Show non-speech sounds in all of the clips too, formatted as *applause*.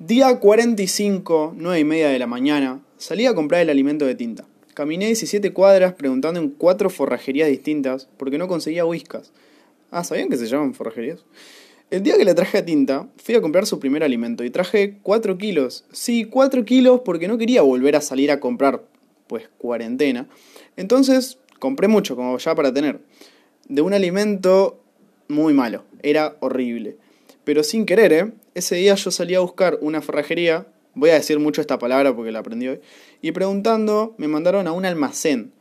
Día 45, 9 y media de la mañana, salí a comprar el alimento de tinta. Caminé 17 cuadras preguntando en cuatro forrajerías distintas porque no conseguía whiskas. Ah, ¿sabían que se llaman forrajerías? El día que le traje a tinta, fui a comprar su primer alimento y traje 4 kilos. Sí, 4 kilos porque no quería volver a salir a comprar, pues, cuarentena. Entonces, compré mucho, como ya para tener. De un alimento muy malo, era horrible. Pero sin querer, ¿eh? Ese día yo salí a buscar una forrajería, voy a decir mucho esta palabra porque la aprendí hoy, y preguntando me mandaron a un almacén.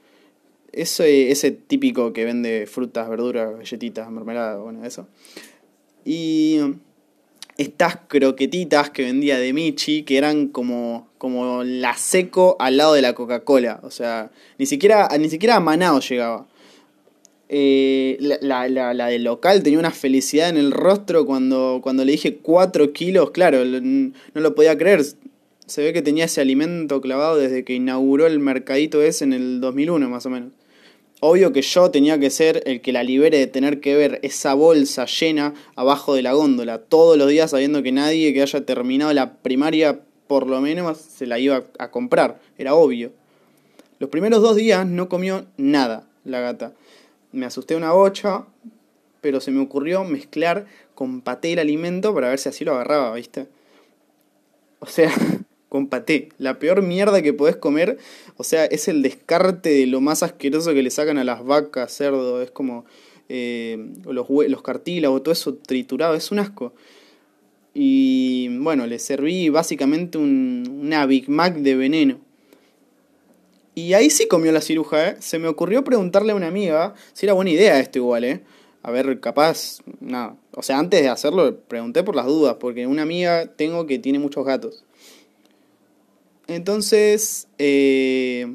Ese, ese típico que vende frutas, verduras, galletitas, mermelada, bueno, eso. Y estas croquetitas que vendía de Michi, que eran como, como la seco al lado de la Coca-Cola. O sea, ni siquiera, ni siquiera a Manao llegaba. Eh, la, la, la, del local tenía una felicidad en el rostro cuando, cuando le dije 4 kilos. Claro, no lo podía creer. Se ve que tenía ese alimento clavado desde que inauguró el mercadito ese en el 2001 más o menos. Obvio que yo tenía que ser el que la libere de tener que ver esa bolsa llena abajo de la góndola todos los días sabiendo que nadie que haya terminado la primaria por lo menos se la iba a comprar. Era obvio. Los primeros dos días no comió nada la gata me asusté una bocha, pero se me ocurrió mezclar con paté el alimento para ver si así lo agarraba, ¿viste? O sea, *laughs* con paté. La peor mierda que podés comer, o sea, es el descarte de lo más asqueroso que le sacan a las vacas, cerdo, es como eh, los, cartílagos, todo eso triturado, es un asco. Y bueno, le serví básicamente un, una Big Mac de veneno. Y ahí sí comió la ciruja, ¿eh? Se me ocurrió preguntarle a una amiga si era buena idea esto igual, ¿eh? A ver, capaz, nada. O sea, antes de hacerlo, pregunté por las dudas, porque una amiga tengo que tiene muchos gatos. Entonces, eh,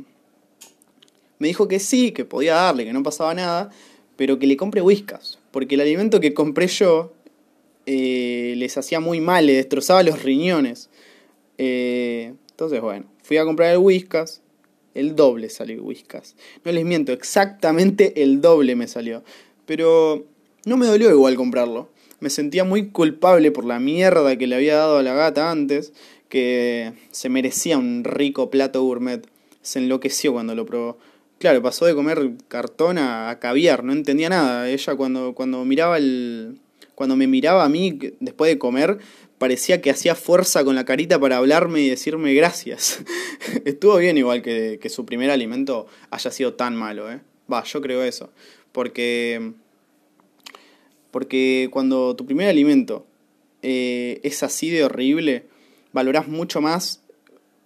me dijo que sí, que podía darle, que no pasaba nada, pero que le compre whiskas, porque el alimento que compré yo eh, les hacía muy mal, le destrozaba los riñones. Eh, entonces, bueno, fui a comprar el whiskas, el doble salió Whiskas. No les miento, exactamente el doble me salió. Pero no me dolió igual comprarlo. Me sentía muy culpable por la mierda que le había dado a la gata antes, que se merecía un rico plato gourmet. Se enloqueció cuando lo probó. Claro, pasó de comer cartón a, caviar, no entendía nada. Ella cuando, cuando miraba el. Cuando me miraba a mí después de comer, parecía que hacía fuerza con la carita para hablarme y decirme gracias. *laughs* Estuvo bien igual que, que, su primer alimento haya sido tan malo, ¿eh? Va, yo creo eso. Porque, porque cuando tu primer alimento eh, es así de horrible, valorás mucho más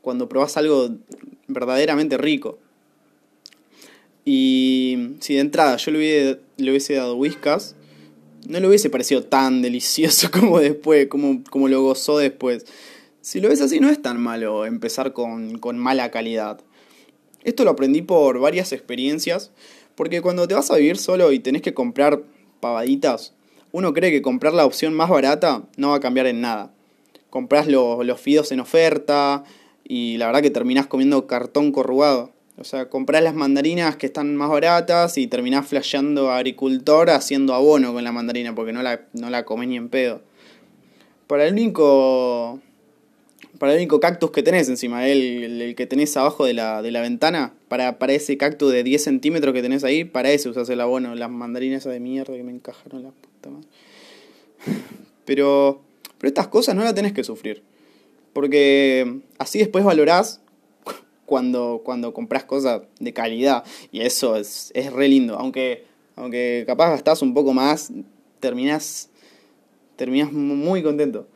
cuando probás algo verdaderamente rico. Y si de entrada yo le hubiese, dado whiskas, no le hubiese parecido tan delicioso *laughs* como después, como, como lo gozó después. Si lo ves así, no es tan malo empezar con, con mala calidad. Esto lo aprendí por varias experiencias, porque cuando te vas a vivir solo y tenés que comprar pavaditas, uno cree que comprar la opción más barata no va a cambiar en nada. Comprás los, los fideos en oferta y la verdad que terminás comiendo cartón corrugado. O sea, comprás las mandarinas que están más baratas y terminás flasheando agricultor haciendo abono con la mandarina porque no la, no la comés ni en pedo. Para el único. Para el único cactus que tenés encima, el, el, que tenés abajo de la, de la ventana, para, para ese cactus de 10 centímetros que tenés ahí, para eso usas el abono. Las mandarinas esas de mierda que me encajaron la puta madre. *laughs* Pero, pero estas cosas no las tenés que sufrir. Porque así después valorás cuando, cuando compras cosas de calidad. Y eso es, es re lindo. Aunque, aunque capaz gastás un poco más, terminás, terminás muy contento.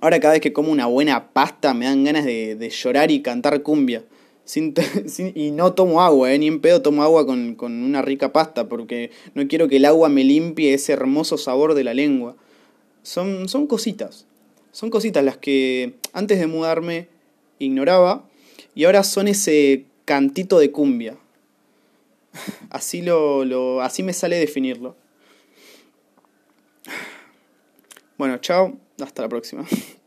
Ahora cada vez que como una buena pasta me dan ganas de, de llorar y cantar cumbia. Sin, *laughs* sin, y no tomo agua, eh, ni en pedo tomo agua con, con una rica pasta, porque no quiero que el agua me limpie ese hermoso sabor de la lengua. Son, son cositas, son cositas las que antes de mudarme ignoraba y ahora son ese cantito de cumbia. *laughs* Así, lo, así me sale definirlo. Bueno, chao, hasta la próxima. *laughs*